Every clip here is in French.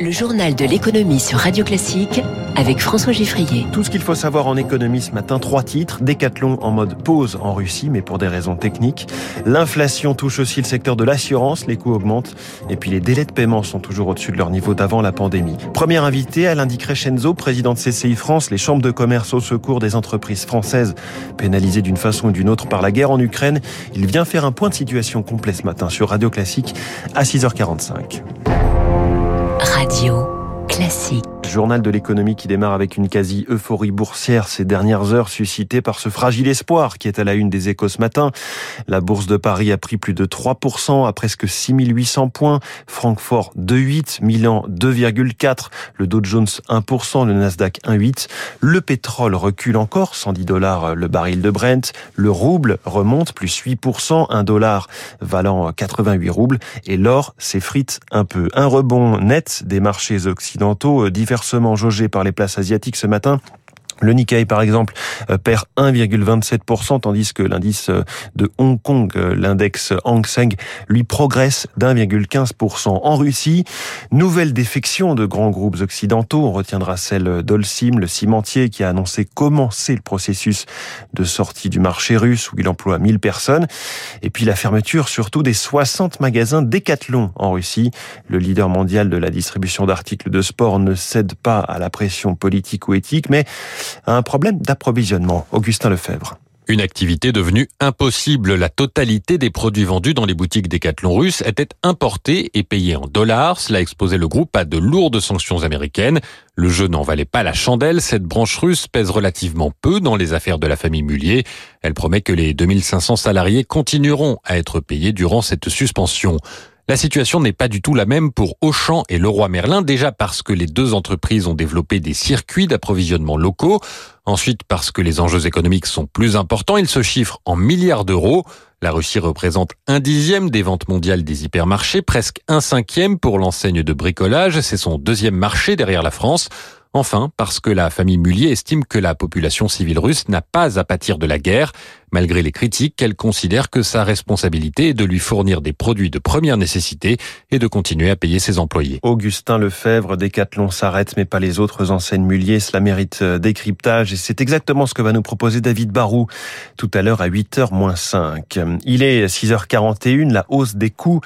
Le journal de l'économie sur Radio Classique avec François Giffrier. Tout ce qu'il faut savoir en économie ce matin, trois titres. Décathlon en mode pause en Russie, mais pour des raisons techniques. L'inflation touche aussi le secteur de l'assurance, les coûts augmentent. Et puis les délais de paiement sont toujours au-dessus de leur niveau d'avant la pandémie. Première invitée, Alain Di Crescenzo, président de CCI France, les chambres de commerce au secours des entreprises françaises pénalisées d'une façon ou d'une autre par la guerre en Ukraine. Il vient faire un point de situation complet ce matin sur Radio Classique à 6h45. Radio classique. Journal de l'économie qui démarre avec une quasi-euphorie boursière ces dernières heures suscitée par ce fragile espoir qui est à la une des échos ce matin. La bourse de Paris a pris plus de 3% à presque 6800 points. Francfort 2,8, Milan 2,4, le Dow Jones 1%, le Nasdaq 1,8. Le pétrole recule encore, 110 dollars le baril de Brent. Le rouble remonte, plus 8%, 1 dollar valant 88 roubles. Et l'or s'effrite un peu. Un rebond net des marchés occidentaux divers jaugé par les places asiatiques ce matin. Le Nikkei, par exemple, euh, perd 1,27%, tandis que l'indice euh, de Hong Kong, euh, l'index Hang Seng, lui progresse d'1,15%. En Russie, nouvelle défection de grands groupes occidentaux. On retiendra celle d'Olsim, le cimentier, qui a annoncé commencer le processus de sortie du marché russe, où il emploie 1000 personnes. Et puis la fermeture, surtout, des 60 magasins Decathlon en Russie. Le leader mondial de la distribution d'articles de sport ne cède pas à la pression politique ou éthique, mais un problème d'approvisionnement. Augustin Lefebvre. Une activité devenue impossible. La totalité des produits vendus dans les boutiques Decathlon russes était importée et payée en dollars. Cela exposait le groupe à de lourdes sanctions américaines. Le jeu n'en valait pas la chandelle. Cette branche russe pèse relativement peu dans les affaires de la famille Mullier. Elle promet que les 2500 salariés continueront à être payés durant cette suspension. La situation n'est pas du tout la même pour Auchan et Leroy Merlin, déjà parce que les deux entreprises ont développé des circuits d'approvisionnement locaux, ensuite parce que les enjeux économiques sont plus importants, ils se chiffrent en milliards d'euros. La Russie représente un dixième des ventes mondiales des hypermarchés, presque un cinquième pour l'enseigne de bricolage, c'est son deuxième marché derrière la France. Enfin, parce que la famille Mullier estime que la population civile russe n'a pas à pâtir de la guerre, malgré les critiques qu'elle considère que sa responsabilité est de lui fournir des produits de première nécessité et de continuer à payer ses employés. Augustin Lefebvre, Décathlon s'arrête, mais pas les autres enseignes Mullier. Cela mérite euh, décryptage et c'est exactement ce que va nous proposer David Barou tout à l'heure à 8h moins 5. Il est 6h41, la hausse des coûts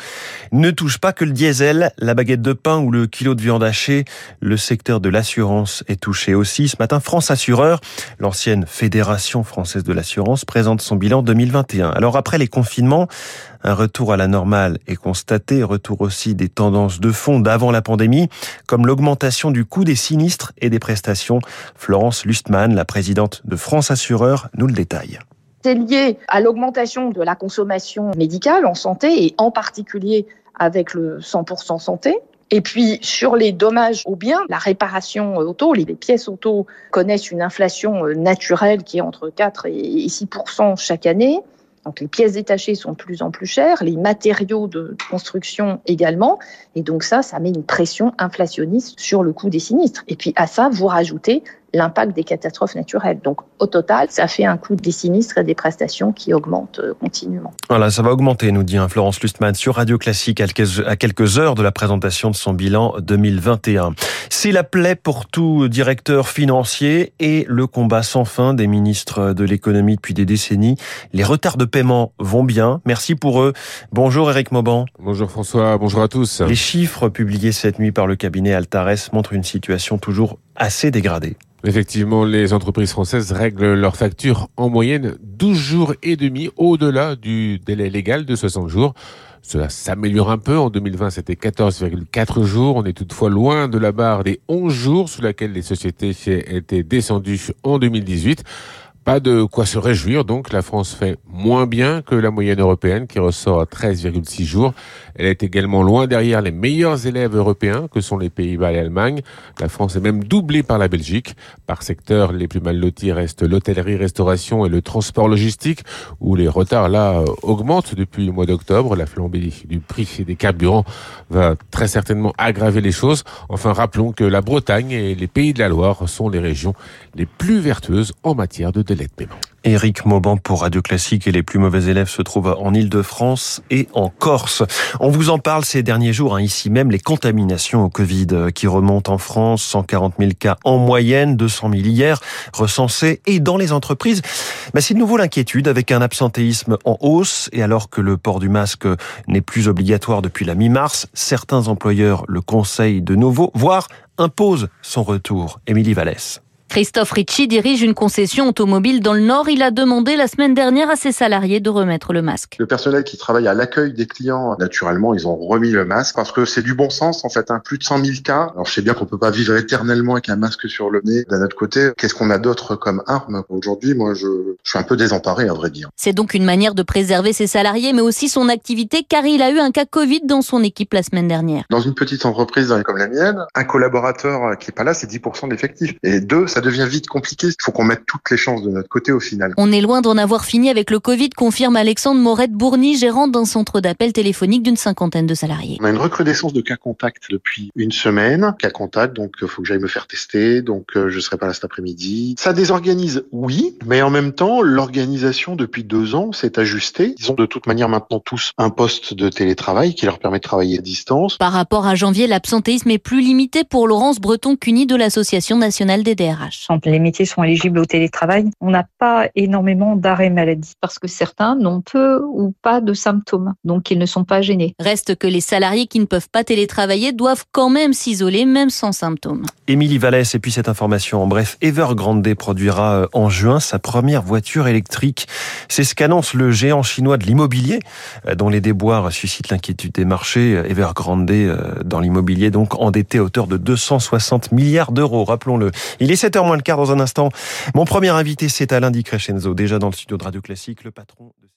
ne touche pas que le diesel, la baguette de pain ou le kilo de viande hachée. Le secteur de l'assurance est touché aussi. Ce matin, France Assureur, l'ancienne Fédération française de l'assurance, présente son bilan 2021. Alors après les confinements, un retour à la normale est constaté, retour aussi des tendances de fond d'avant la pandémie, comme l'augmentation du coût des sinistres et des prestations. Florence Lustmann, la présidente de France Assureur, nous le détaille. C'est lié à l'augmentation de la consommation médicale en santé et en particulier avec le 100% santé. Et puis sur les dommages aux biens, la réparation auto, les pièces auto connaissent une inflation euh, naturelle qui est entre 4 et 6% chaque année. Donc les pièces détachées sont de plus en plus chères, les matériaux de construction également, et donc ça, ça met une pression inflationniste sur le coût des sinistres. Et puis à ça, vous rajoutez l'impact des catastrophes naturelles. Donc au total, ça fait un coût des sinistres et des prestations qui augmentent euh, continuellement. Voilà, ça va augmenter, nous dit Florence Lustmann sur Radio Classique à quelques heures de la présentation de son bilan 2021. C'est la plaie pour tout directeur financier et le combat sans fin des ministres de l'économie depuis des décennies. Les retards de paiement vont bien. Merci pour eux. Bonjour Eric Mauban. Bonjour François, bonjour à tous. Les chiffres publiés cette nuit par le cabinet Altares montrent une situation toujours assez. Effectivement, les entreprises françaises règlent leurs factures en moyenne 12 jours et demi au-delà du délai légal de 60 jours. Cela s'améliore un peu. En 2020, c'était 14,4 jours. On est toutefois loin de la barre des 11 jours sous laquelle les sociétés étaient descendues en 2018. Pas de quoi se réjouir, donc la France fait moins bien que la moyenne européenne qui ressort à 13,6 jours. Elle est également loin derrière les meilleurs élèves européens que sont les Pays-Bas et l'Allemagne. La France est même doublée par la Belgique. Par secteur, les plus mal lotis restent l'hôtellerie-restauration et le transport logistique où les retards là augmentent depuis le mois d'octobre. La flambée du prix des carburants va très certainement aggraver les choses. Enfin, rappelons que la Bretagne et les Pays de la Loire sont les régions les plus vertueuses en matière de délai de paiement. Éric Mauban pour Radio Classique et les plus mauvais élèves se trouvent en Ile-de-France et en Corse. On vous en parle ces derniers jours, hein, ici même, les contaminations au Covid euh, qui remontent en France, 140 000 cas en moyenne, 200 000 hier recensés et dans les entreprises. Bah, c'est de nouveau l'inquiétude avec un absentéisme en hausse et alors que le port du masque n'est plus obligatoire depuis la mi-mars, certains employeurs le conseillent de nouveau, voire imposent son retour. Émilie Vallès. Christophe Ricci dirige une concession automobile dans le Nord. Il a demandé la semaine dernière à ses salariés de remettre le masque. Le personnel qui travaille à l'accueil des clients, naturellement, ils ont remis le masque parce que c'est du bon sens en fait. Hein. Plus de 100 000 cas. Alors je sais bien qu'on peut pas vivre éternellement avec un masque sur le nez. D'un autre côté, qu'est-ce qu'on a d'autre comme arme Aujourd'hui, moi, je, je suis un peu désemparé à vrai dire. C'est donc une manière de préserver ses salariés, mais aussi son activité, car il a eu un cas Covid dans son équipe la semaine dernière. Dans une petite entreprise comme la mienne, un collaborateur qui est pas là, c'est 10% d'effectifs. Et deux, ça devient vite compliqué. Il faut qu'on mette toutes les chances de notre côté au final. On est loin d'en avoir fini avec le Covid, confirme Alexandre Morette-Bourny, gérant d'un centre d'appel téléphonique d'une cinquantaine de salariés. On a une recrudescence de cas contacts depuis une semaine. Cas contact, donc il faut que j'aille me faire tester, donc euh, je serai pas là cet après-midi. Ça désorganise, oui, mais en même temps, l'organisation depuis deux ans s'est ajustée. Ils ont de toute manière maintenant tous un poste de télétravail qui leur permet de travailler à distance. Par rapport à janvier, l'absentéisme est plus limité pour Laurence Breton-Cuny de l'Association nationale des DRH les métiers sont éligibles au télétravail, on n'a pas énormément d'arrêt maladie. Parce que certains n'ont peu ou pas de symptômes, donc ils ne sont pas gênés. Reste que les salariés qui ne peuvent pas télétravailler doivent quand même s'isoler, même sans symptômes. Émilie Vallès, et puis cette information en bref, Evergrande produira euh, en juin sa première voiture électrique. C'est ce qu'annonce le géant chinois de l'immobilier, euh, dont les déboires suscitent l'inquiétude des marchés. Euh, Evergrande, dans l'immobilier, donc endetté à hauteur de 260 milliards d'euros, rappelons-le. Il est 7h moins le quart dans un instant. Mon premier invité, c'est Alain Di Crescenzo, déjà dans le studio de Radio Classique, le patron de